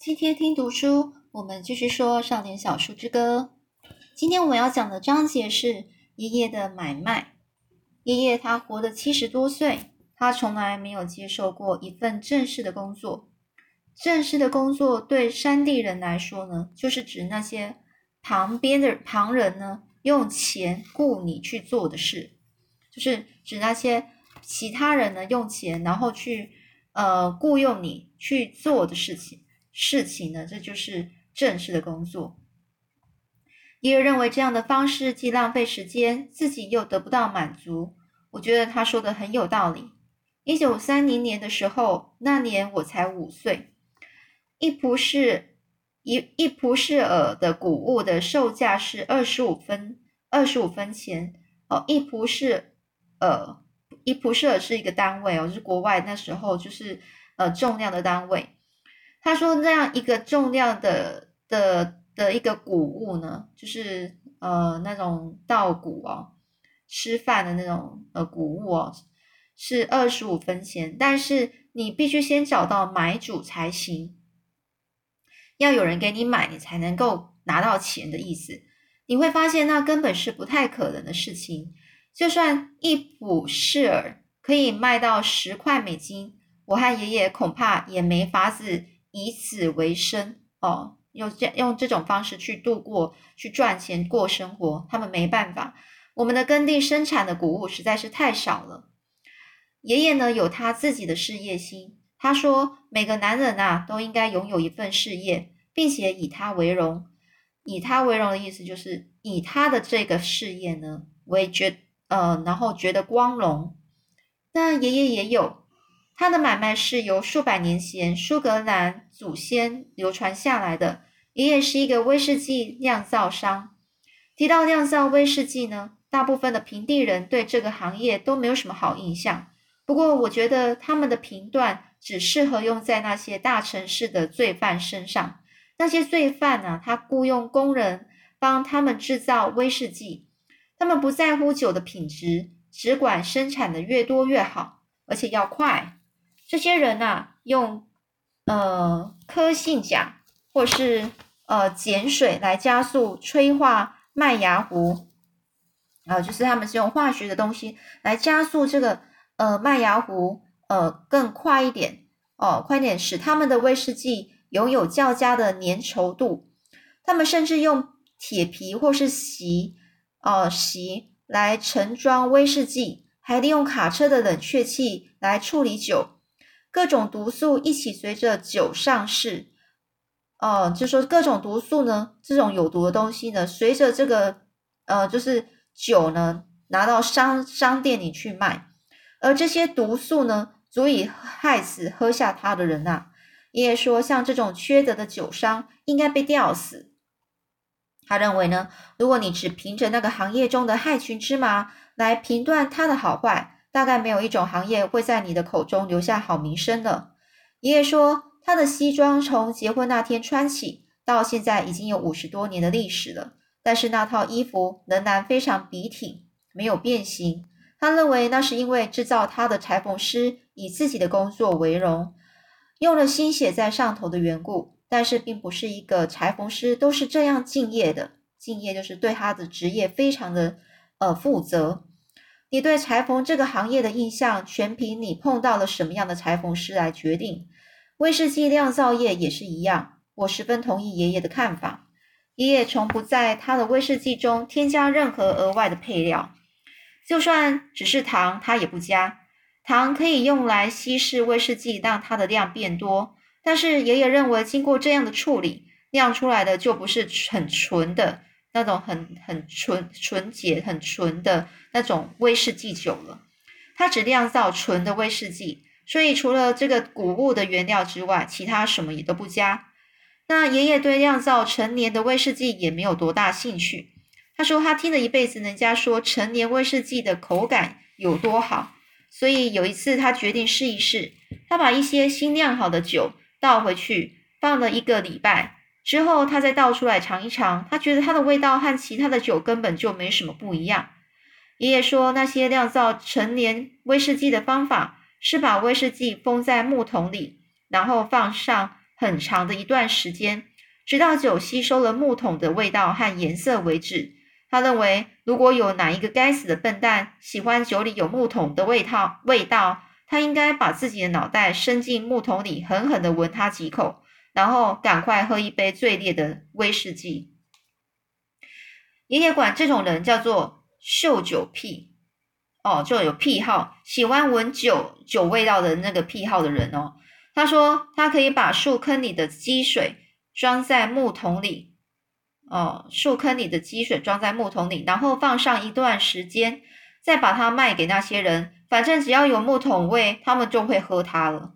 今天听读书，我们继续说《少年小书之歌》。今天我们要讲的章节是爷爷的买卖。爷爷他活了七十多岁，他从来没有接受过一份正式的工作。正式的工作对山地人来说呢，就是指那些旁边的旁人呢用钱雇你去做的事，就是指那些其他人呢用钱然后去呃雇佣你去做的事情。事情呢，这就是正式的工作。爷爷认为这样的方式既浪费时间，自己又得不到满足。我觉得他说的很有道理。一九三零年的时候，那年我才五岁，一蒲氏一一蒲氏尔的谷物的售价是二十五分二十五分钱哦，一蒲氏尔一蒲氏尔是一个单位哦，是国外那时候就是呃重量的单位。他说：“那样一个重量的的的一个谷物呢，就是呃那种稻谷哦，吃饭的那种呃谷物哦，是二十五分钱。但是你必须先找到买主才行，要有人给你买，你才能够拿到钱的意思。你会发现那根本是不太可能的事情。就算一普士尔可以卖到十块美金，我和爷爷恐怕也没法子。”以此为生哦，用这用这种方式去度过、去赚钱、过生活，他们没办法。我们的耕地生产的谷物实在是太少了。爷爷呢有他自己的事业心，他说每个男人啊都应该拥有一份事业，并且以他为荣。以他为荣的意思就是以他的这个事业呢为觉呃，然后觉得光荣。那爷爷也有。他的买卖是由数百年前苏格兰祖先流传下来的。爷爷是一个威士忌酿造商。提到酿造威士忌呢，大部分的平地人对这个行业都没有什么好印象。不过，我觉得他们的评断只适合用在那些大城市的罪犯身上。那些罪犯呢，他雇佣工人帮他们制造威士忌，他们不在乎酒的品质，只管生产的越多越好，而且要快。这些人呐，用呃科性钾或是呃碱水来加速催化麦芽糊，啊，就是他们是用化学的东西来加速这个呃麦芽糊呃更快一点哦，快点使他们的威士忌拥有较佳的粘稠度。他们甚至用铁皮或是席哦席来盛装威士忌，还利用卡车的冷却器来处理酒。各种毒素一起随着酒上市，哦，就说各种毒素呢，这种有毒的东西呢，随着这个呃，就是酒呢，拿到商商店里去卖，而这些毒素呢，足以害死喝下它的人呐。爷爷说，像这种缺德的酒商，应该被吊死。他认为呢，如果你只凭着那个行业中的害群之马来评断它的好坏。大概没有一种行业会在你的口中留下好名声了。爷爷说，他的西装从结婚那天穿起，到现在已经有五十多年的历史了，但是那套衣服仍然非常笔挺，没有变形。他认为那是因为制造他的裁缝师以自己的工作为荣，用了心血在上头的缘故。但是，并不是一个裁缝师都是这样敬业的。敬业就是对他的职业非常的呃负责。你对裁缝这个行业的印象，全凭你碰到了什么样的裁缝师来决定。威士忌酿造业也是一样。我十分同意爷爷的看法。爷爷从不在他的威士忌中添加任何额外的配料，就算只是糖，他也不加。糖可以用来稀释威士忌，让它的量变多。但是爷爷认为，经过这样的处理，酿出来的就不是很纯的。那种很很纯纯洁、很纯的那种威士忌酒了，它只酿造纯的威士忌，所以除了这个谷物的原料之外，其他什么也都不加。那爷爷对酿造陈年的威士忌也没有多大兴趣。他说他听了一辈子人家说陈年威士忌的口感有多好，所以有一次他决定试一试，他把一些新酿好的酒倒回去，放了一个礼拜。之后，他再倒出来尝一尝，他觉得它的味道和其他的酒根本就没什么不一样。爷爷说，那些酿造陈年威士忌的方法是把威士忌封在木桶里，然后放上很长的一段时间，直到酒吸收了木桶的味道和颜色为止。他认为，如果有哪一个该死的笨蛋喜欢酒里有木桶的味道，味道，他应该把自己的脑袋伸进木桶里，狠狠地闻它几口，然后赶快喝一杯最烈的威士忌。爷爷管这种人叫做嗅酒癖，哦，就有癖好，喜欢闻酒酒味道的那个癖好的人哦。他说，他可以把树坑里的积水装在木桶里。哦，树坑里的积水装在木桶里，然后放上一段时间，再把它卖给那些人。反正只要有木桶味，他们就会喝它了。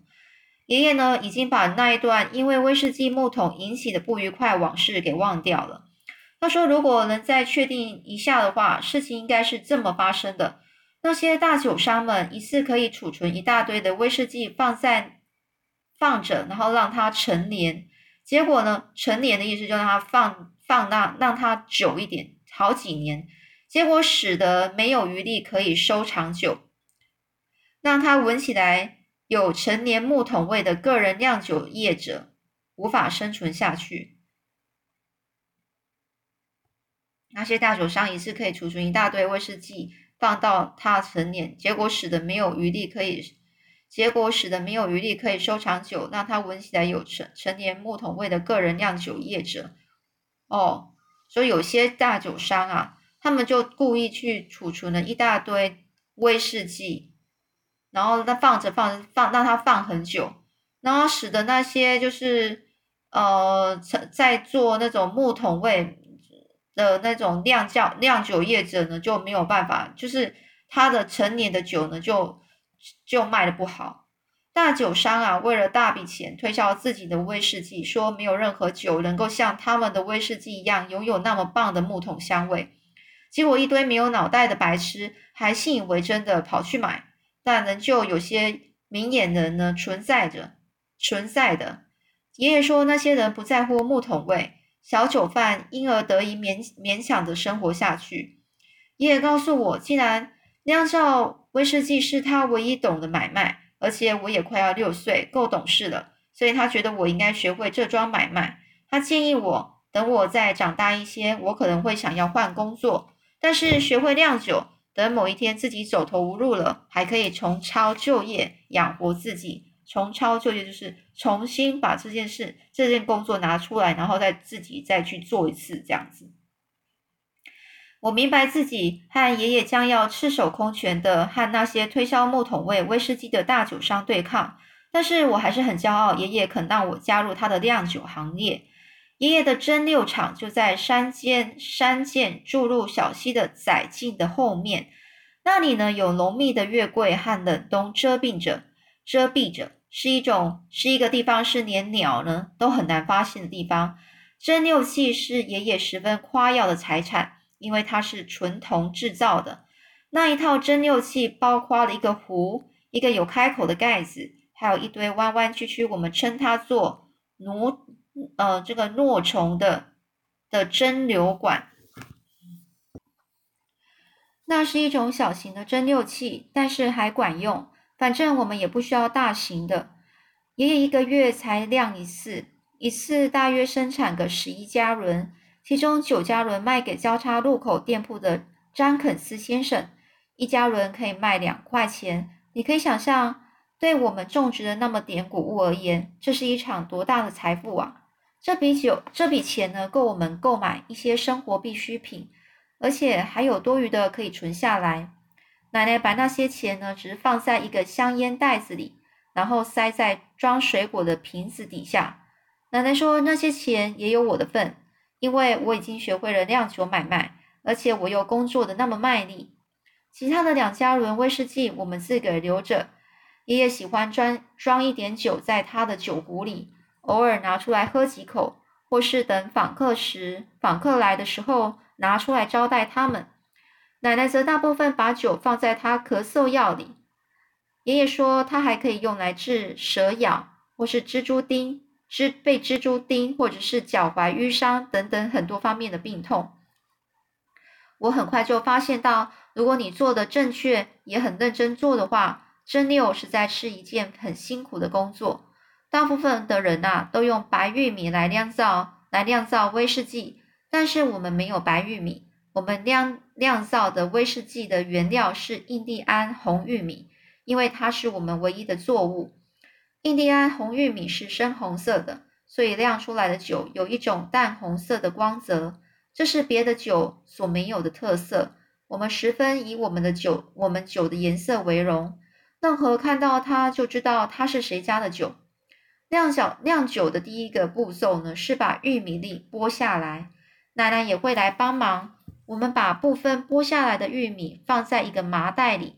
爷爷呢，已经把那一段因为威士忌木桶引起的不愉快往事给忘掉了。他说，如果能再确定一下的话，事情应该是这么发生的：那些大酒商们一次可以储存一大堆的威士忌放在放着，然后让它陈年。结果呢，陈年的意思就让它放。放那让它久一点，好几年，结果使得没有余力可以收藏酒，让它闻起来有陈年木桶味的个人酿酒业者无法生存下去。那些大酒商一次可以储存一大堆威士忌，放到它陈年，结果使得没有余力可以，结果使得没有余力可以收藏酒，让它闻起来有陈陈年木桶味的个人酿酒业者。哦，所以有些大酒商啊，他们就故意去储存了一大堆威士忌，然后他放着放放，让它放很久，然后使得那些就是呃在做那种木桶味的那种酿造酿酒业者呢，就没有办法，就是他的成年的酒呢，就就卖的不好。大酒商啊，为了大笔钱推销自己的威士忌，说没有任何酒能够像他们的威士忌一样拥有那么棒的木桶香味。结果一堆没有脑袋的白痴还信以为真的跑去买，但仍旧有些明眼人呢存在着，存在的。爷爷说那些人不在乎木桶味，小酒贩因而得以勉勉强的生活下去。爷爷告诉我，既然酿造威士忌是他唯一懂的买卖。而且我也快要六岁，够懂事了，所以他觉得我应该学会这桩买卖。他建议我，等我再长大一些，我可能会想要换工作，但是学会酿酒，等某一天自己走投无路了，还可以重操旧业养活自己。重操旧业就是重新把这件事、这件工作拿出来，然后再自己再去做一次这样子。我明白自己和爷爷将要赤手空拳的和那些推销木桶味威士忌的大酒商对抗，但是我还是很骄傲，爷爷肯让我加入他的酿酒行列。爷爷的蒸馏厂就在山间山涧注入小溪的窄径的后面，那里呢有浓密的月桂和冷冬遮蔽着，遮蔽着是一种是一个地方，是连鸟呢都很难发现的地方。蒸馏器是爷爷十分夸耀的财产。因为它是纯铜制造的，那一套蒸馏器包括了一个壶、一个有开口的盖子，还有一堆弯弯曲曲，我们称它做“挪”呃这个诺虫的的蒸馏管。那是一种小型的蒸馏器，但是还管用。反正我们也不需要大型的。爷爷一个月才晾一次，一次大约生产个十一加仑。其中九加仑卖给交叉路口店铺的詹肯斯先生，一加仑可以卖两块钱。你可以想象，对我们种植的那么点谷物而言，这是一场多大的财富啊！这笔酒，这笔钱呢，够我们购买一些生活必需品，而且还有多余的可以存下来。奶奶把那些钱呢，只是放在一个香烟袋子里，然后塞在装水果的瓶子底下。奶奶说，那些钱也有我的份。因为我已经学会了酿酒买卖，而且我又工作的那么卖力。其他的两加仑威士忌我们自个留着。爷爷喜欢装装一点酒在他的酒壶里，偶尔拿出来喝几口，或是等访客时，访客来的时候拿出来招待他们。奶奶则大部分把酒放在他咳嗽药里。爷爷说，他还可以用来治蛇咬或是蜘蛛叮。蜘被蜘蛛叮，或者是脚踝淤伤等等很多方面的病痛，我很快就发现到，如果你做的正确，也很认真做的话，蒸馏实在是一件很辛苦的工作。大部分的人呐，都用白玉米来酿造来酿造威士忌，但是我们没有白玉米，我们酿酿造的威士忌的原料是印第安红玉米，因为它是我们唯一的作物。印第安红玉米是深红色的，所以酿出来的酒有一种淡红色的光泽，这是别的酒所没有的特色。我们十分以我们的酒，我们酒的颜色为荣，任何看到它就知道它是谁家的酒。酿酒酿酒的第一个步骤呢，是把玉米粒剥下来。奶奶也会来帮忙。我们把部分剥下来的玉米放在一个麻袋里，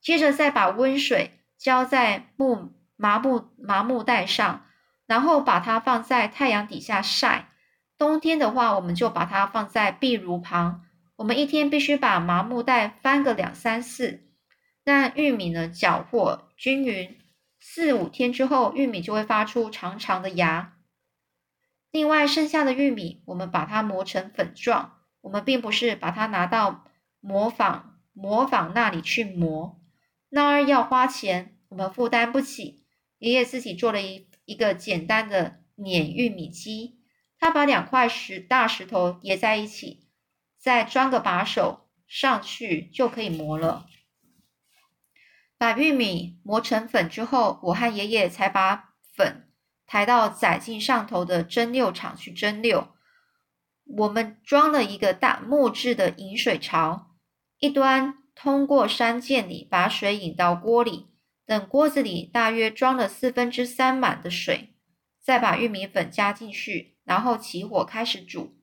接着再把温水浇在木麻木麻木袋上，然后把它放在太阳底下晒。冬天的话，我们就把它放在壁炉旁。我们一天必须把麻木袋翻个两三次，让玉米呢搅和均匀。四五天之后，玉米就会发出长长的芽。另外，剩下的玉米，我们把它磨成粉状。我们并不是把它拿到磨坊磨坊那里去磨，那儿要花钱，我们负担不起。爷爷自己做了一一个简单的碾玉米机，他把两块石大石头叠在一起，再装个把手上去就可以磨了。把玉米磨成粉之后，我和爷爷才把粉抬到载进上头的蒸馏厂去蒸馏。我们装了一个大木质的引水槽，一端通过山涧里把水引到锅里，等锅子里大约装了四分之三满的水，再把玉米粉加进去，然后起火开始煮。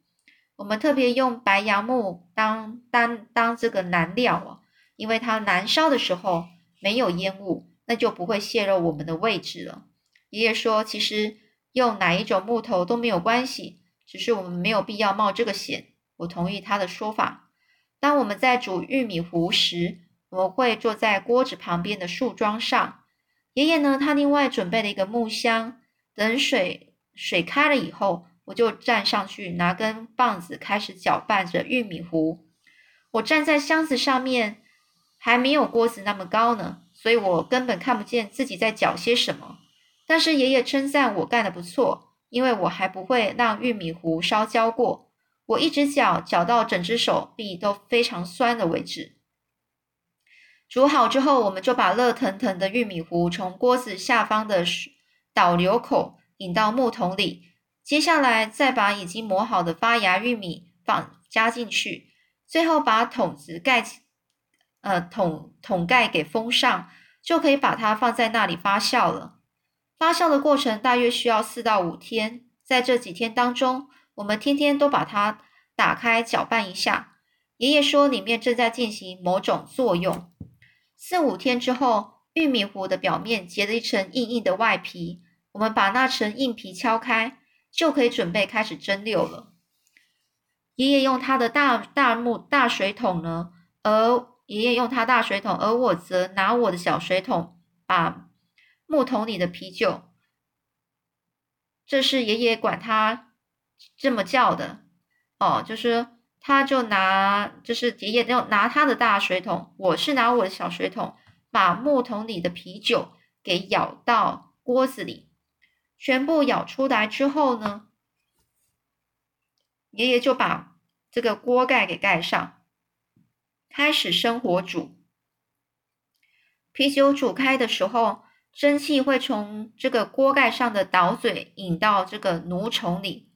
我们特别用白杨木当当当这个燃料哦，因为它燃烧的时候。没有烟雾，那就不会泄露我们的位置了。爷爷说，其实用哪一种木头都没有关系，只是我们没有必要冒这个险。我同意他的说法。当我们在煮玉米糊时，我们会坐在锅子旁边的树桩上。爷爷呢，他另外准备了一个木箱，等水水开了以后，我就站上去拿根棒子开始搅拌着玉米糊。我站在箱子上面。还没有锅子那么高呢，所以我根本看不见自己在搅些什么。但是爷爷称赞我干得不错，因为我还不会让玉米糊烧焦过。我一直搅，搅到整只手臂都非常酸的为止。煮好之后，我们就把热腾腾的玉米糊从锅子下方的导流口引到木桶里，接下来再把已经磨好的发芽玉米放加进去，最后把桶子盖起。呃，桶桶盖给封上，就可以把它放在那里发酵了。发酵的过程大约需要四到五天，在这几天当中，我们天天都把它打开搅拌一下。爷爷说里面正在进行某种作用。四五天之后，玉米糊的表面结了一层硬硬的外皮，我们把那层硬皮敲开，就可以准备开始蒸馏了。爷爷用他的大大木大水桶呢，而。爷爷用他大水桶，而我则拿我的小水桶，把木桶里的啤酒，这是爷爷管他这么叫的哦，就是他就拿，就是爷爷用拿他的大水桶，我是拿我的小水桶，把木桶里的啤酒给舀到锅子里，全部舀出来之后呢，爷爷就把这个锅盖给盖上。开始生火煮，啤酒煮开的时候，蒸汽会从这个锅盖上的导嘴引到这个炉虫里。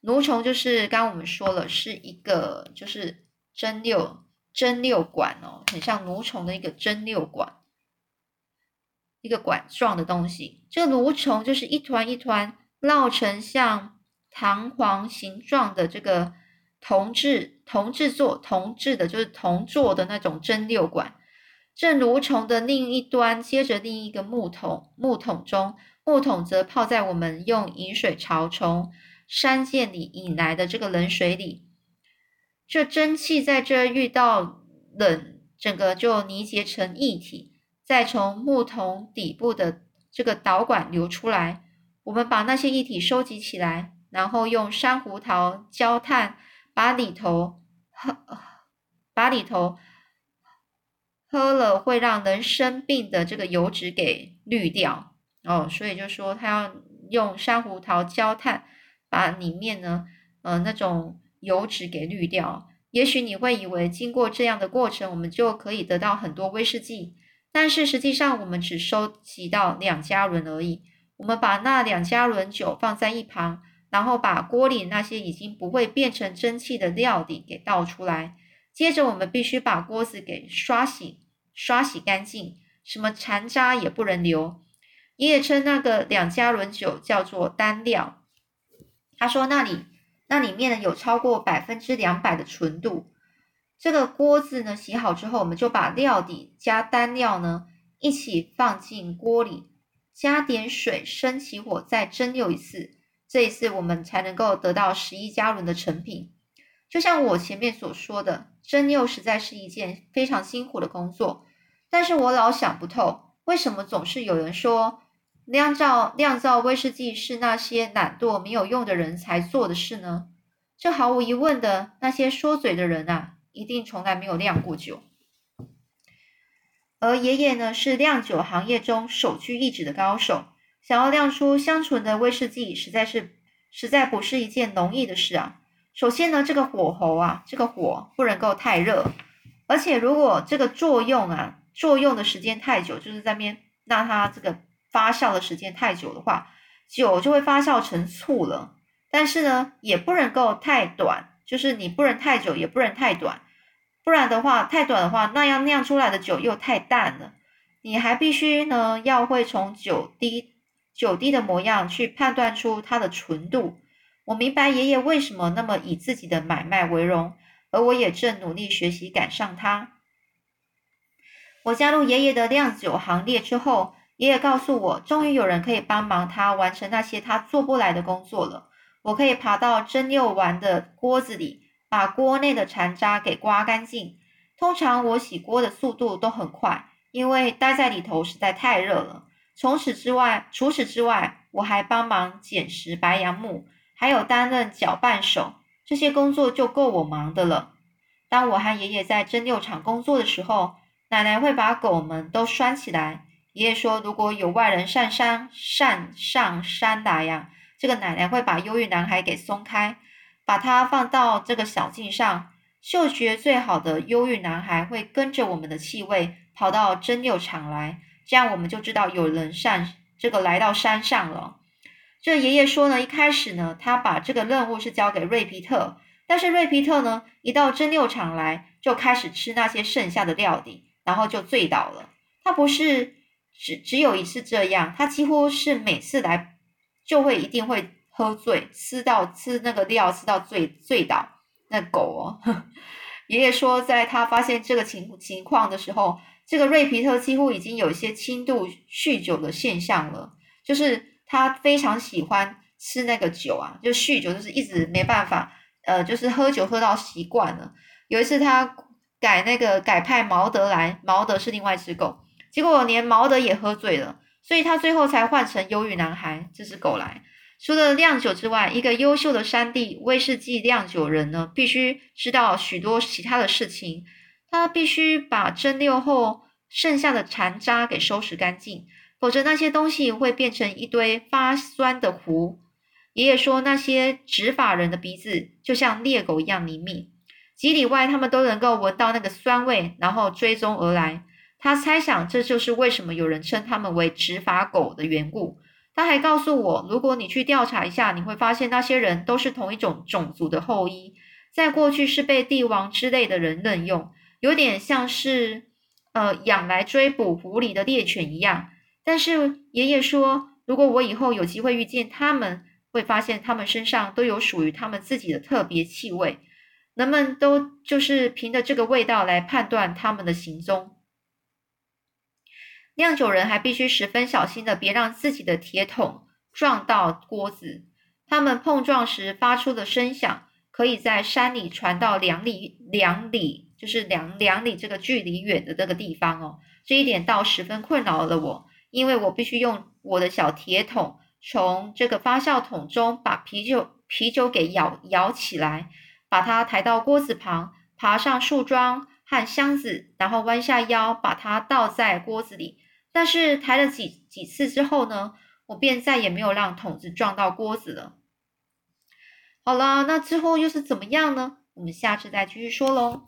炉虫就是刚我们说了，是一个就是蒸馏蒸馏管哦，很像炉虫的一个蒸馏管，一个管状的东西。这个炉虫就是一团一团绕成像弹簧形状的这个。铜制铜制作铜制的，就是铜做的那种蒸馏管。这炉虫的另一端接着另一个木桶，木桶中木桶则泡在我们用引水槽从山涧里引来的这个冷水里。这蒸汽在这遇到冷，整个就凝结成液体，再从木桶底部的这个导管流出来。我们把那些液体收集起来，然后用珊瑚桃焦炭。把里头喝，把里头喝了会让人生病的这个油脂给滤掉哦，所以就说他要用珊瑚桃焦炭把里面呢，呃，那种油脂给滤掉。也许你会以为经过这样的过程，我们就可以得到很多威士忌，但是实际上我们只收集到两加仑而已。我们把那两加仑酒放在一旁，然后把锅里那些已经不会变成蒸汽的料底给倒出来。接着我们必须把锅子给刷洗，刷洗干净，什么残渣也不能留。爷爷称那个两加仑酒叫做单料，他说那里那里面呢有超过百分之两百的纯度。这个锅子呢洗好之后，我们就把料底加单料呢一起放进锅里。加点水，升起火，再蒸馏一次。这一次我们才能够得到十一加仑的成品。就像我前面所说的，蒸馏实在是一件非常辛苦的工作。但是我老想不透，为什么总是有人说酿造酿造威士忌是那些懒惰没有用的人才做的事呢？这毫无疑问的，那些说嘴的人啊，一定从来没有酿过酒。而爷爷呢，是酿酒行业中首屈一指的高手。想要酿出香醇的威士忌，实在是实在不是一件容易的事啊。首先呢，这个火候啊，这个火不能够太热，而且如果这个作用啊，作用的时间太久，就是在边让它这个发酵的时间太久的话，酒就会发酵成醋了。但是呢，也不能够太短，就是你不能太久，也不能太短。不然的话，太短的话，那样酿出来的酒又太淡了。你还必须呢，要会从酒滴酒滴的模样去判断出它的纯度。我明白爷爷为什么那么以自己的买卖为荣，而我也正努力学习赶上他。我加入爷爷的酿酒行列之后，爷爷告诉我，终于有人可以帮忙他完成那些他做不来的工作了。我可以爬到蒸馏完的锅子里。把锅内的残渣给刮干净。通常我洗锅的速度都很快，因为待在里头实在太热了。除此之外，除此之外，我还帮忙捡拾白杨木，还有担任搅拌手。这些工作就够我忙的了。当我和爷爷在蒸馏厂工作的时候，奶奶会把狗们都拴起来。爷爷说，如果有外人上山上上山来呀，这个奶奶会把忧郁男孩给松开。把它放到这个小径上，嗅觉最好的忧郁男孩会跟着我们的气味跑到蒸馏厂来，这样我们就知道有人上这个来到山上了。这爷爷说呢，一开始呢，他把这个任务是交给瑞皮特，但是瑞皮特呢，一到蒸馏厂来就开始吃那些剩下的料底，然后就醉倒了。他不是只只有一次这样，他几乎是每次来就会一定会。喝醉，吃到吃那个料，吃到醉醉倒。那狗哦，爷爷说，在他发现这个情情况的时候，这个瑞皮特几乎已经有一些轻度酗酒的现象了。就是他非常喜欢吃那个酒啊，就酗酒，就是一直没办法，呃，就是喝酒喝到习惯了。有一次他改那个改派毛德来，毛德是另外一只狗，结果连毛德也喝醉了，所以他最后才换成忧郁男孩这只狗来。除了酿酒之外，一个优秀的山地威士忌酿酒人呢，必须知道许多其他的事情。他必须把蒸馏后剩下的残渣给收拾干净，否则那些东西会变成一堆发酸的糊。爷爷说，那些执法人的鼻子就像猎狗一样灵敏，几里外他们都能够闻到那个酸味，然后追踪而来。他猜想，这就是为什么有人称他们为执法狗的缘故。他还告诉我，如果你去调查一下，你会发现那些人都是同一种种族的后裔，在过去是被帝王之类的人任用，有点像是呃养来追捕狐狸的猎犬一样。但是爷爷说，如果我以后有机会遇见他们，会发现他们身上都有属于他们自己的特别气味，人们都就是凭着这个味道来判断他们的行踪。酿酒人还必须十分小心的，别让自己的铁桶撞到锅子。他们碰撞时发出的声响，可以在山里传到两里两里，就是两两里这个距离远的这个地方哦。这一点倒十分困扰了我，因为我必须用我的小铁桶从这个发酵桶中把啤酒啤酒给舀舀起来，把它抬到锅子旁，爬上树桩和箱子，然后弯下腰把它倒在锅子里。但是抬了几几次之后呢，我便再也没有让桶子撞到锅子了。好了，那之后又是怎么样呢？我们下次再继续说喽。